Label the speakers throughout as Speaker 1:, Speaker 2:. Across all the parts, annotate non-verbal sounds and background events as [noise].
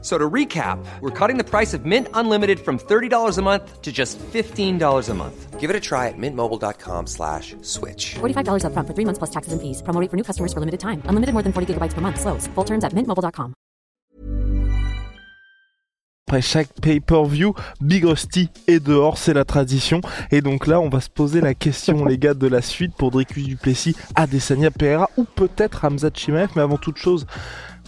Speaker 1: So to recap, we're cutting the price of Mint Unlimited from $30 a month to just $15 a month.
Speaker 2: Give it a try at mintmobile.com slash switch.
Speaker 3: $45 upfront for three months plus taxes and fees. Promo rate for new customers for limited time. Unlimited more than 40 gigabytes per month. Slows. Full terms at mintmobile.com.
Speaker 4: Après chaque pay-per-view, Big Rusty est dehors, c'est la tradition. Et donc là, on va se poser la question, les gars, de la suite pour Dricus Duplessis, Adesanya Pereira ou peut-être Hamza Chimaev. Mais avant toute chose,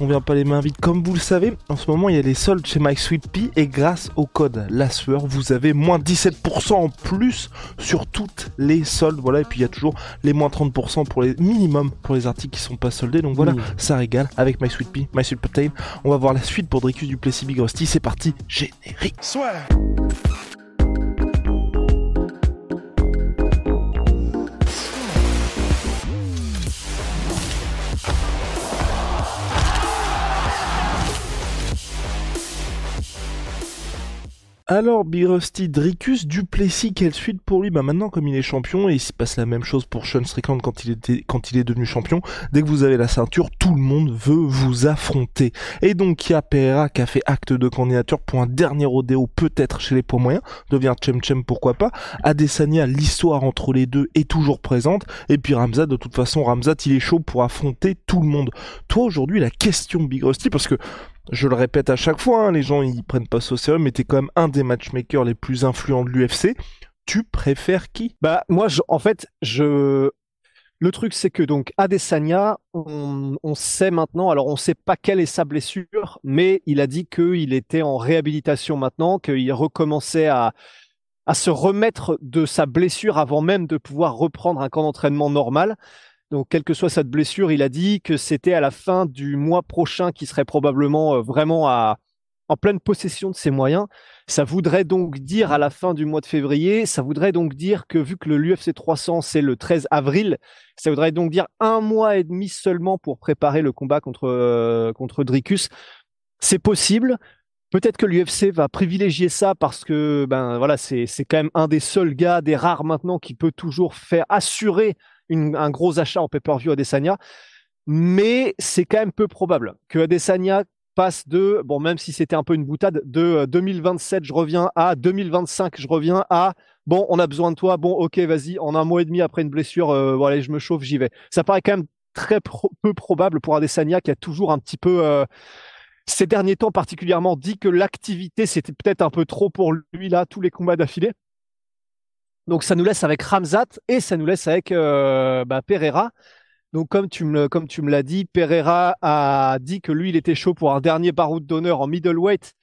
Speaker 4: on vient pas les mains vides. Comme vous le savez, en ce moment, il y a les soldes chez My Sweet Pea et grâce au code La Sueur, vous avez moins 17% en plus sur toutes les soldes. Voilà, et puis il y a toujours les moins 30% pour les minimum pour les articles qui sont pas soldés. Donc voilà, ça régale avec My Sweet Pea, My Sweet Protein. On va voir la suite pour Dricus Duplessis Big Rusty. C'est parti, générique.
Speaker 5: Soit.
Speaker 4: Alors, Big Rusty, Dricus Duplessis, quelle suite pour lui? Bah maintenant, comme il est champion, et il se passe la même chose pour Sean Strickland quand il, était, quand il est devenu champion, dès que vous avez la ceinture, tout le monde veut vous affronter. Et donc, il y a Pereira qui a fait acte de candidature pour un dernier rodéo, peut-être chez les poids moyens, devient Chem Chem, pourquoi pas. Adesanya, l'histoire entre les deux est toujours présente, et puis Ramzat, de toute façon, Ramzat, il est chaud pour affronter tout le monde. Toi, aujourd'hui, la question Big Rusty, parce que je le répète à chaque fois, hein, les gens ils prennent pas ça au sérieux, mais t'es quand même un des matchmakers les plus influents de l'UFC. Tu préfères qui?
Speaker 6: Bah moi, en fait, je le truc c'est que donc Adesanya, on, sait maintenant, alors on sait pas quelle est sa blessure, mais il a dit qu'il était en réhabilitation maintenant, qu'il recommençait à se remettre de sa blessure avant même de pouvoir reprendre un camp d'entraînement normal. Donc, quelle que soit cette blessure, il a dit que c'était à la fin du mois prochain qu'il serait probablement euh, vraiment à, en pleine possession de ses moyens. Ça voudrait donc dire à la fin du mois de février, ça voudrait donc dire que vu que le l'UFC 300 c'est le 13 avril, ça voudrait donc dire un mois et demi seulement pour préparer le combat contre euh, contre Dricus. C'est possible. Peut-être que l'UFC va privilégier ça parce que ben voilà c'est c'est quand même un des seuls gars, des rares maintenant qui peut toujours faire assurer un gros achat en pay-per-view Adesanya, mais c'est quand même peu probable que Adesanya passe de, bon, même si c'était un peu une boutade, de 2027, je reviens à 2025, je reviens à, bon, on a besoin de toi, bon, ok, vas-y, en un mois et demi après une blessure, euh, voilà, je me chauffe, j'y vais. Ça paraît quand même très peu probable pour Adesanya qui a toujours un petit peu, euh, ces derniers temps particulièrement, dit que l'activité, c'était peut-être un peu trop pour lui, là, tous les combats d'affilée. Donc ça nous laisse avec Ramzat et ça nous laisse avec euh, bah, Pereira. Donc comme tu me comme tu me l'as dit, Pereira a dit que lui il était chaud pour un dernier baroud d'honneur en middleweight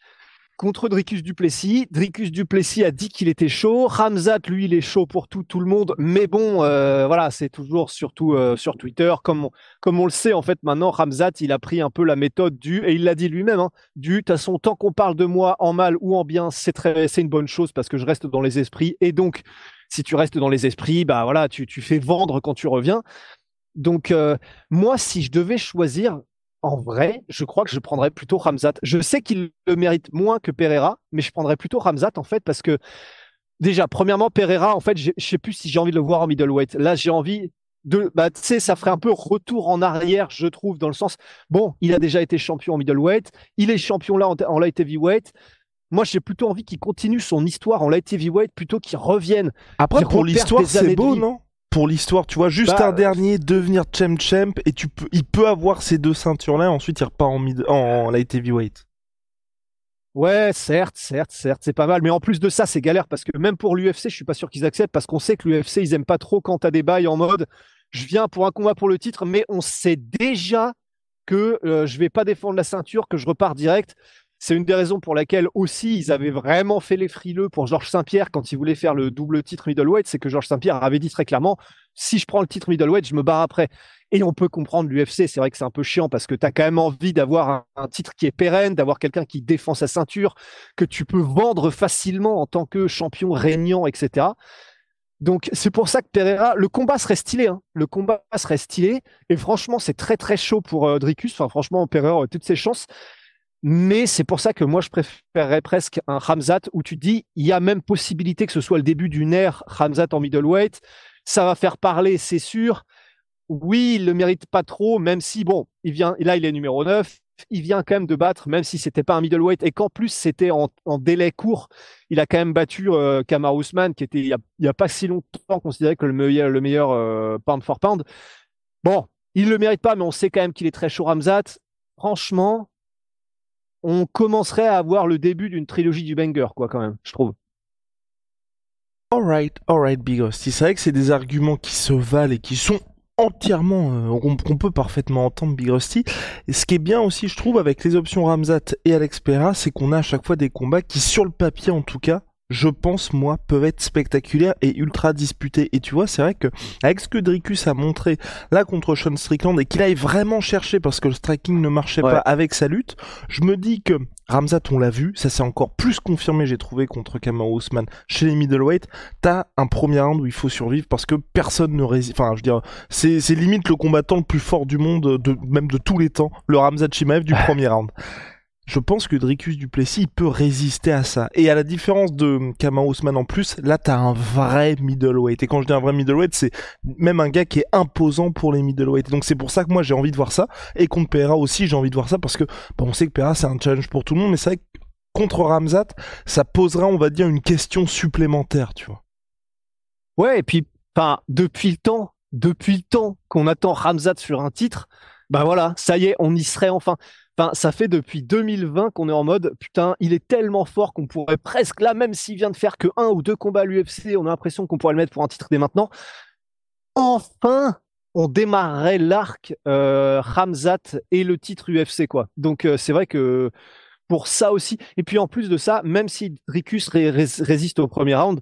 Speaker 6: contre Dricus Duplessis. Dricus Duplessis a dit qu'il était chaud. Ramzat lui il est chaud pour tout tout le monde, mais bon euh, voilà c'est toujours surtout euh, sur Twitter comme on, comme on le sait en fait maintenant Ramzat il a pris un peu la méthode du et il l'a dit lui-même hein, du de toute façon tant qu'on parle de moi en mal ou en bien c'est très c'est une bonne chose parce que je reste dans les esprits et donc si tu restes dans les esprits, bah voilà, tu, tu fais vendre quand tu reviens. Donc, euh, moi, si je devais choisir, en vrai, je crois que je prendrais plutôt Ramzat. Je sais qu'il le mérite moins que Pereira, mais je prendrais plutôt Ramzat, en fait, parce que déjà, premièrement, Pereira, en fait, je sais plus si j'ai envie de le voir en middleweight. Là, j'ai envie de, bah, tu sais, ça ferait un peu retour en arrière, je trouve, dans le sens, bon, il a déjà été champion en middleweight, il est champion là en, en light heavyweight. Moi, j'ai plutôt envie qu'il continue son histoire en light heavyweight plutôt qu'il revienne.
Speaker 4: Après, pour l'histoire, c'est beau, non? Pour l'histoire, tu vois, juste
Speaker 6: Bah,
Speaker 4: un dernier, devenir champ champ, et tu peux, il peut avoir ces deux ceintures-là, et ensuite il repart en, mid, en light heavyweight.
Speaker 6: Ouais, certes, certes, certes, c'est pas mal. Mais en plus de ça, c'est galère parce que même pour l'UFC, je suis pas sûr qu'ils acceptent parce qu'on sait que l'UFC, ils aiment pas trop quand t'as des bails en mode je viens pour un combat pour le titre, mais on sait déjà que euh, je vais pas défendre la ceinture, que je repars direct. C'est une des raisons pour laquelle aussi ils avaient vraiment fait les frileux pour Georges Saint-Pierre quand il voulait faire le double titre middleweight, c'est que Georges Saint-Pierre avait dit très clairement si je prends le titre middleweight, je me barre après. Et on peut comprendre l'UFC, c'est vrai que c'est un peu chiant parce que tu as quand même envie d'avoir un, titre qui est pérenne, d'avoir quelqu'un qui défend sa ceinture, que tu peux vendre facilement en tant que champion régnant, etc. Donc c'est pour ça que Pereira, le combat serait stylé, hein. le combat serait stylé. Et franchement, c'est très très chaud pour euh, Dricus. Enfin, franchement, Pereira aurait toutes ses chances. Mais c'est pour ça que moi, je préférerais presque un Ramzat où tu dis, il y a même possibilité que ce soit le début d'une ère Ramzat en middleweight. Ça va faire parler, c'est sûr. Oui, il le mérite pas trop, même si, bon, il vient, là, il est numéro 9 il vient quand même de battre, même si c'était pas un middleweight et qu'en plus c'était en, délai court, il a quand même battu euh, Kamar Ousmane, qui était il y, a, pas si longtemps considéré que le meilleur, le meilleur euh, pound for pound. Bon, il le mérite pas, mais on sait quand même qu'il est très chaud Ramzat. Franchement, on commencerait à avoir le début d'une trilogie du banger, quoi, quand même, je trouve.
Speaker 4: Alright, alright, Big Rusty. C'est vrai que c'est des arguments qui se valent et qui sont entièrement, euh, qu'on peut parfaitement entendre Big Rusty. Et ce qui est bien aussi, je trouve, avec les options Ramzat et Alex Pereira, c'est qu'on a à chaque fois des combats qui, sur le papier en tout cas, je pense, moi, peuvent être spectaculaires et ultra disputés. Et tu vois, c'est vrai que, avec ce que Dricus a montré là contre Sean Strickland et qu'il aille vraiment chercher parce que le striking ne marchait pas avec sa lutte, je me dis que Ramzat, on l'a vu, ça s'est encore plus confirmé, j'ai trouvé, contre Kamau Ousmane chez les middleweight. T'as un premier round où il faut survivre parce que personne ne résiste. Enfin, je veux dire, c'est, c'est limite le combattant le plus fort du monde, de, même de tous les temps, le Ramzat Chimaev du [laughs] premier round je pense que Dricus Duplessis peut résister à ça. Et à la différence de Kama Ousmane en plus, là t'as un vrai middleweight. Et quand je dis un vrai middleweight, c'est même un gars qui est imposant pour les middleweight. Donc c'est pour ça que moi j'ai envie de voir ça. Et contre Pereira aussi j'ai envie de voir ça parce que bon, on sait que Pereira c'est un challenge pour tout le monde, mais c'est vrai que contre Ramzat, ça posera on va dire une question supplémentaire, tu vois.
Speaker 6: Ouais, et puis enfin depuis le temps, depuis le temps qu'on attend Ramzat sur un titre, bah voilà, ça y est, on y serait enfin. Enfin, ça fait depuis 2020 qu'on est en mode putain, il est tellement fort qu'on pourrait presque là, même s'il vient de faire que un ou deux combats à l'UFC, on a l'impression qu'on pourrait le mettre pour un titre dès maintenant. Enfin, on démarrerait l'arc euh, et le titre UFC quoi. Donc euh, c'est vrai que pour ça aussi. Et puis en plus de ça, même si Ricus résiste au premier round.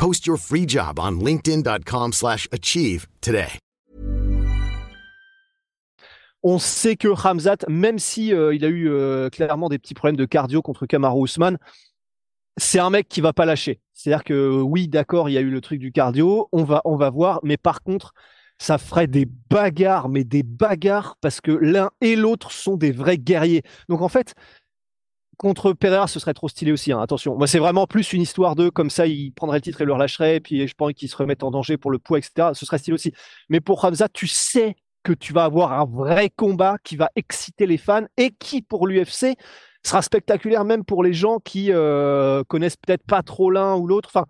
Speaker 7: Post your free job on linkedin.com/achieve today.
Speaker 6: On sait que Hamzat, même si euh, il a eu euh, clairement des petits problèmes de cardio contre Kamaru Ousmane, c'est un mec qui va pas lâcher. C'est-à-dire que oui, d'accord, il y a eu le truc du cardio, on va on va voir, mais par contre, ça ferait des bagarres, mais des bagarres parce que l'un et l'autre sont des vrais guerriers. Donc en fait, contre Pereira, ce serait trop stylé aussi. Hein. Attention, moi c'est vraiment plus une histoire de comme ça, il prendrait le titre et le relâcherait, puis je pense qu'il se remettent en danger pour le poids, etc. Ce serait stylé aussi. Mais pour Hamza, tu sais que tu vas avoir un vrai combat qui va exciter les fans et qui, pour l'UFC, sera spectaculaire même pour les gens qui euh, connaissent peut-être pas trop l'un ou l'autre. Enfin,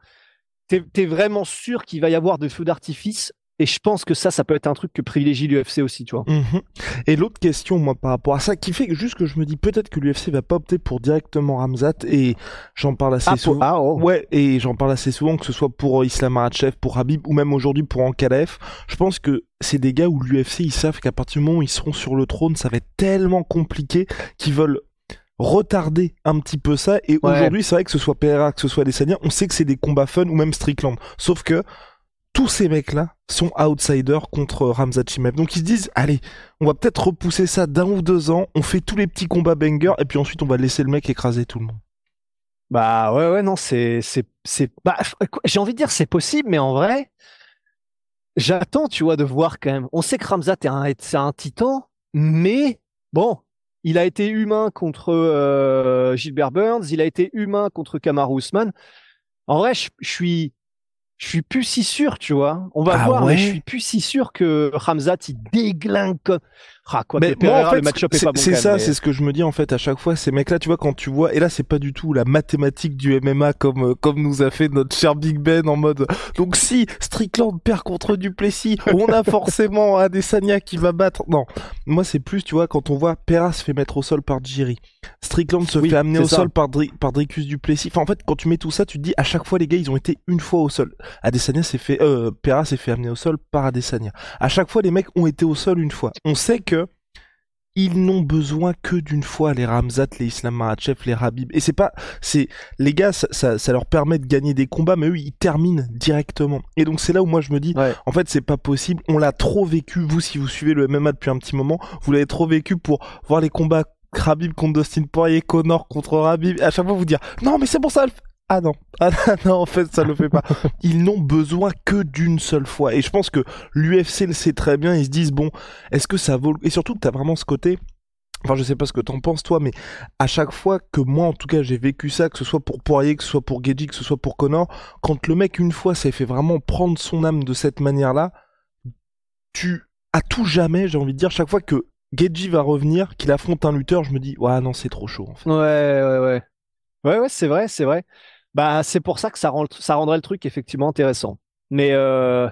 Speaker 6: tu es, vraiment sûr qu'il va y avoir de feux d'artifice et je pense que ça, ça peut être un truc que privilégie l'UFC aussi, tu vois.
Speaker 4: Mhm. Et l'autre question, moi, par rapport à ça, qui fait juste que je me dis peut-être que l'UFC va pas opter pour directement Ramzat et j'en parle assez ah, souvent. Ah, oh. Ouais, et j'en parle assez souvent que ce soit pour Islam Makhachev, pour Habib ou même aujourd'hui pour Ankalaev. Je pense que c'est des gars où l'UFC ils savent qu'à partir du moment où ils seront sur le trône, ça va être tellement compliqué qu'ils veulent retarder un petit peu ça et aujourd'hui c'est vrai que ce soit Pereira que ce soit Desania on sait que c'est des combats fun ou même Strickland sauf que tous ces mecs-là sont outsiders contre Ramzat Chimaev. Donc ils se disent, allez, on va peut-être repousser ça d'un ou deux ans, on fait tous les petits combats banger, et puis ensuite on va laisser le mec écraser tout le monde.
Speaker 6: Bah ouais, ouais, non, c'est, c'est, bah, j'ai envie de dire c'est possible, mais en vrai, j'attends, tu vois, de voir quand même. On sait que Ramzat est un titan, mais bon, il a été humain contre euh, Gilbert Burns, il a été humain contre Kamaru Usman. En vrai, je suis, je suis plus si sûr, tu vois. On va ah voir, mais je suis plus si sûr que Ramzat il déglingue. Ah, quoi
Speaker 4: Mais moi, en
Speaker 6: Pereira,
Speaker 4: fait,
Speaker 6: le match-up est
Speaker 4: c'est
Speaker 6: pas bon.
Speaker 4: c'est ça,
Speaker 6: mais-
Speaker 4: c'est ce que je me dis en fait à chaque fois. Ces mecs-là, tu vois, quand tu vois, et là, c'est pas du tout la mathématique du MMA comme euh, comme nous a fait notre cher Big Ben en mode. Donc si Strickland perd contre Duplessis, on a forcément Adesanya qui va battre. Non, moi c'est plus, tu vois, quand on voit Pereira se fait mettre au sol par Jiri, Strickland se
Speaker 6: Oui,
Speaker 4: fait amener au
Speaker 6: ça.
Speaker 4: sol par Dri- par Dricus Duplessis. Enfin, en fait, quand tu mets tout ça, tu te dis à chaque fois les gars, ils ont été une fois au sol. Adesanya s'est fait, euh, Pereira s'est fait amener au sol par Adesanya. À chaque fois, les mecs ont été au sol une fois. On sait que ils n'ont besoin que d'une fois les Ramzat, les Islam Makhachev, les Rabib. Et c'est pas, c'est les gars, ça, ça, ça leur permet de gagner des combats, mais eux ils terminent directement. Et donc c'est là où moi je me dis,
Speaker 6: Ouais.
Speaker 4: en fait c'est pas possible. On l'a trop vécu. Vous, si vous suivez le MMA depuis un petit moment, vous l'avez trop vécu pour voir les combats Rabib contre Dustin Poirier, Connor contre Rabib. Et à chaque fois vous dire, non mais c'est pour ça. Ah non, ah [laughs] non, en fait ça le fait pas. [laughs] Ils n'ont besoin que d'une seule fois. Et je pense que l'UFC le sait très bien. Ils se disent bon, est-ce que ça vaut le- Et surtout que t'as vraiment ce côté. Enfin, je sais pas ce que t'en penses toi, mais à chaque fois que moi, en tout cas, j'ai vécu ça, que ce soit pour Poirier, que ce soit pour Gedji, que ce soit pour Connor, quand le mec une fois s'est fait vraiment prendre son âme de cette manière-là, tu à tout jamais, j'ai envie de dire, chaque fois que Gedji va revenir, qu'il affronte un lutteur, je me dis ouais non c'est trop chaud. En fait.
Speaker 6: Ouais, ouais, ouais. Ouais, ouais, c'est vrai, c'est vrai. Bah, c'est pour ça que ça rend, rendrait le truc effectivement intéressant. Mais, euh...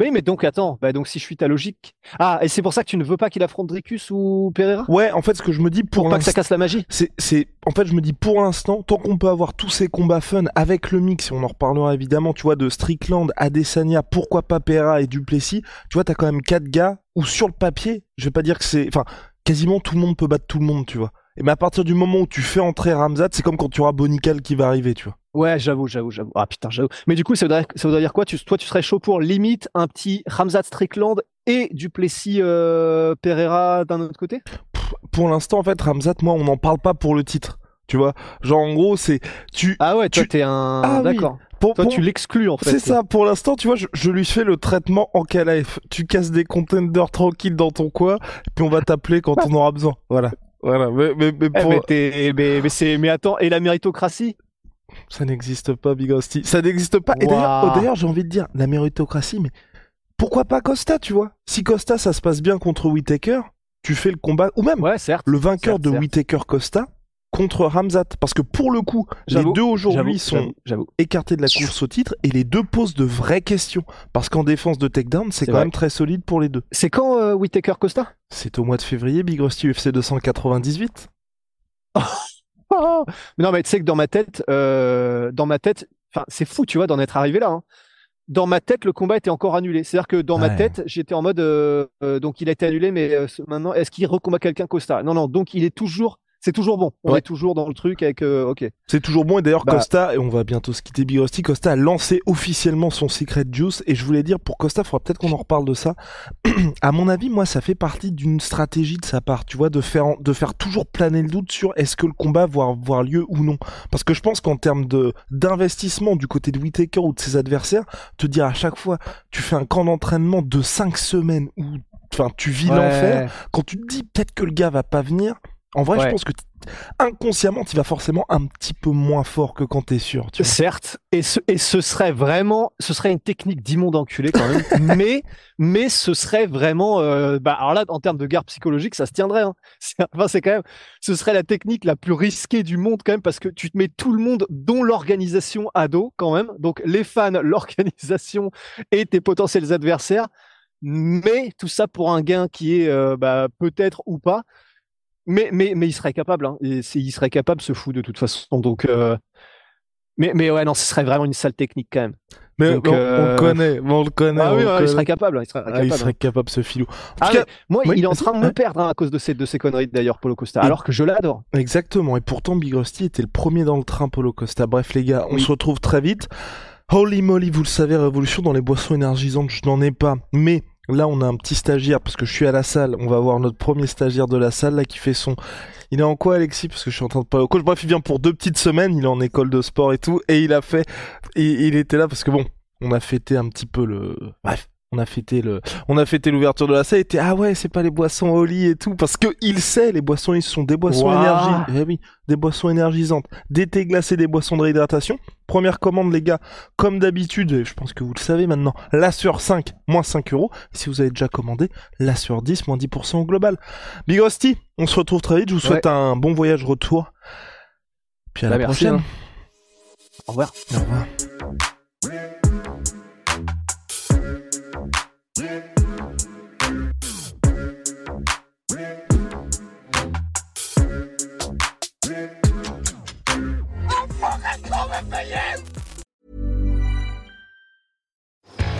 Speaker 6: oui, mais donc, attends, bah, donc si je suis ta logique. Ah, et c'est pour ça que tu ne veux pas qu'il affronte Dricus ou Pereira?
Speaker 4: Ouais, en fait, ce que je me dis pour,
Speaker 6: Pour pas que ça
Speaker 4: l'instant-
Speaker 6: casse la magie.
Speaker 4: c'est, c'est, en fait, je me dis pour l'instant, tant qu'on peut avoir tous ces combats fun avec le mix, et on en reparlera évidemment, tu vois, de Strickland, Adesanya, pourquoi pas Pereira et Duplessis, tu vois, t'as quand même quatre gars où sur le papier, je vais pas dire que c'est, enfin, quasiment tout le monde peut battre tout le monde, tu vois. Et mais à partir du moment où tu fais entrer Ramzat, c'est comme quand tu auras Bonical qui va arriver, tu vois.
Speaker 6: Ouais, j'avoue, j'avoue, j'avoue. Ah putain, j'avoue. Mais du coup, ça voudrait, ça voudrait dire quoi? Tu, toi, tu serais chaud pour limite un petit Ramzat Strickland et Duplessis euh, Pereira d'un autre côté?
Speaker 4: Pour l'instant, en fait, Ramzat, moi, on n'en parle pas pour le titre. Tu vois, genre en gros, c'est tu.
Speaker 6: Ah ouais, toi,
Speaker 4: Tu-
Speaker 6: t'es un.
Speaker 4: Ah oui.
Speaker 6: D'accord.
Speaker 4: Pour,
Speaker 6: Toi,
Speaker 4: pour-
Speaker 6: tu l'exclus en fait.
Speaker 4: C'est ça, pour l'instant, tu vois, je, je lui fais le traitement en KLF. Tu casses des contenders tranquilles dans ton coin, puis on va t'appeler quand on aura besoin. Voilà. Voilà. Mais, mais, mais
Speaker 6: Eh,
Speaker 4: pour-
Speaker 6: mais, mais, mais c'est, mais attends, et la méritocratie?
Speaker 4: ça n'existe pas, Big Rusty. Ça n'existe pas. Et d'ailleurs, oh, j'ai envie de dire, la méritocratie, mais pourquoi pas Costa, tu vois? Si Costa, ça se passe bien contre Whitaker, tu fais le combat, ou même
Speaker 6: Ouais, certes.
Speaker 4: le vainqueur
Speaker 6: certes,
Speaker 4: de
Speaker 6: certes.
Speaker 4: Whitaker-Costa contre Ramzat. Parce que pour le coup, les deux aujourd'hui sont écartés de la course au titre et les deux posent de vraies questions. Parce qu'en défense de takedown, c'est quand
Speaker 6: vrai.
Speaker 4: même très solide pour les deux.
Speaker 6: C'est quand euh, Whitaker Costa?
Speaker 4: C'est au mois de février, Big Rusty UFC 298.
Speaker 6: Oh Mais non, mais tu sais que dans ma tête, euh, dans ma tête, c'est fou, tu vois, d'en être arrivé là. hein. Dans ma tête, le combat était encore annulé. C'est-à-dire que dans ma tête, j'étais en mode, euh, euh, donc il a été annulé, mais euh, maintenant, est-ce qu'il recombat quelqu'un Costa? Non, non, donc il est toujours, c'est toujours bon. On
Speaker 4: Ouais.
Speaker 6: est toujours dans le truc avec, euh, ok.
Speaker 4: C'est toujours bon et d'ailleurs
Speaker 6: Bah.
Speaker 4: Costa, et on va bientôt se quitter Big Rusty, Costa a lancé officiellement son Secret Juice et je voulais dire pour Costa, faudra peut-être qu'on en reparle de ça. [clears throat] à mon avis, moi ça fait partie d'une stratégie de sa part, tu vois, de faire, de faire toujours planer le doute sur est-ce que le combat va avoir lieu ou non. Parce que je pense qu'en termes de d'investissement du côté de Whitaker ou de ses adversaires, te dire à chaque fois, tu fais un camp d'entraînement de 5 semaines où enfin tu vis l'enfer, quand tu te dis peut-être que le gars va pas venir, en vrai, je pense que inconsciemment, tu vas forcément un petit peu moins fort que quand t'es sûr. Tu vois.
Speaker 6: Certes, et ce, et ce serait vraiment, ce serait une technique d'immonde enculé quand même, [laughs] mais, mais ce serait vraiment, euh, bah, alors là, en termes de guerre psychologique, ça se tiendrait, hein. C'est, enfin, c'est quand même, ce serait la technique la plus risquée du monde quand même, parce que tu te mets tout le monde, dont l'organisation à dos quand même, donc les fans, [laughs] l'organisation et tes potentiels adversaires, mais tout ça pour un gain qui est, euh, bah, peut-être ou pas, mais, mais, mais il serait capable, hein, et il serait capable, ce fou, de toute façon, donc, euh, mais, mais ouais, non, ce serait vraiment une sale technique quand même.
Speaker 4: Mais
Speaker 6: Donc,
Speaker 4: on, on
Speaker 6: euh,
Speaker 4: le connaît, on le connaît.
Speaker 6: Ah
Speaker 4: on
Speaker 6: oui,
Speaker 4: le
Speaker 6: ouais, il
Speaker 4: connaît.
Speaker 6: serait capable. Il serait
Speaker 4: Ah,
Speaker 6: capable.
Speaker 4: il serait
Speaker 6: hein.
Speaker 4: capable ce filou.
Speaker 6: Ah,
Speaker 4: cas,
Speaker 6: moi,
Speaker 4: oui,
Speaker 6: il est en train de me
Speaker 4: ouais.
Speaker 6: perdre hein, à cause de ces, de ces conneries d'ailleurs, Polo Costa. Alors que je l'adore.
Speaker 4: Exactement. Et pourtant, Big Rusty était le premier dans le train, Polo Costa. Bref, les gars, on
Speaker 6: Oui.
Speaker 4: se retrouve très vite. Holy moly, vous le savez, révolution dans les boissons énergisantes, je n'en ai pas. Mais là, on a un petit stagiaire parce que je suis à la salle. On va voir notre premier stagiaire de la salle là qui fait son. Il est en quoi, Alexis? Parce que je suis en train de parler au coach. Bref, il vient pour deux petites semaines. Il est en école de sport et tout. Et il a fait. Il était là parce que bon, on a fêté un petit peu le. Bref. On a fêté le, on a fêté l'ouverture de la salle, et était, ah ouais, c'est pas les boissons au lit et tout, parce que il sait, les boissons, ils sont des boissons énergisantes. Eh oui, des boissons énergisantes. Des thés glacés, des boissons de réhydratation. Première commande, les gars, comme d'habitude, et je pense que vous le savez maintenant, la sur 5, moins 5 euros. Si vous avez déjà commandé, la sur 10, moins 10% au global. Big Rusty, on se retrouve très vite, je vous souhaite un bon voyage retour. Puis à
Speaker 6: Bah,
Speaker 4: la
Speaker 6: merci,
Speaker 4: prochaine.
Speaker 6: hein. Au revoir.
Speaker 4: Au revoir.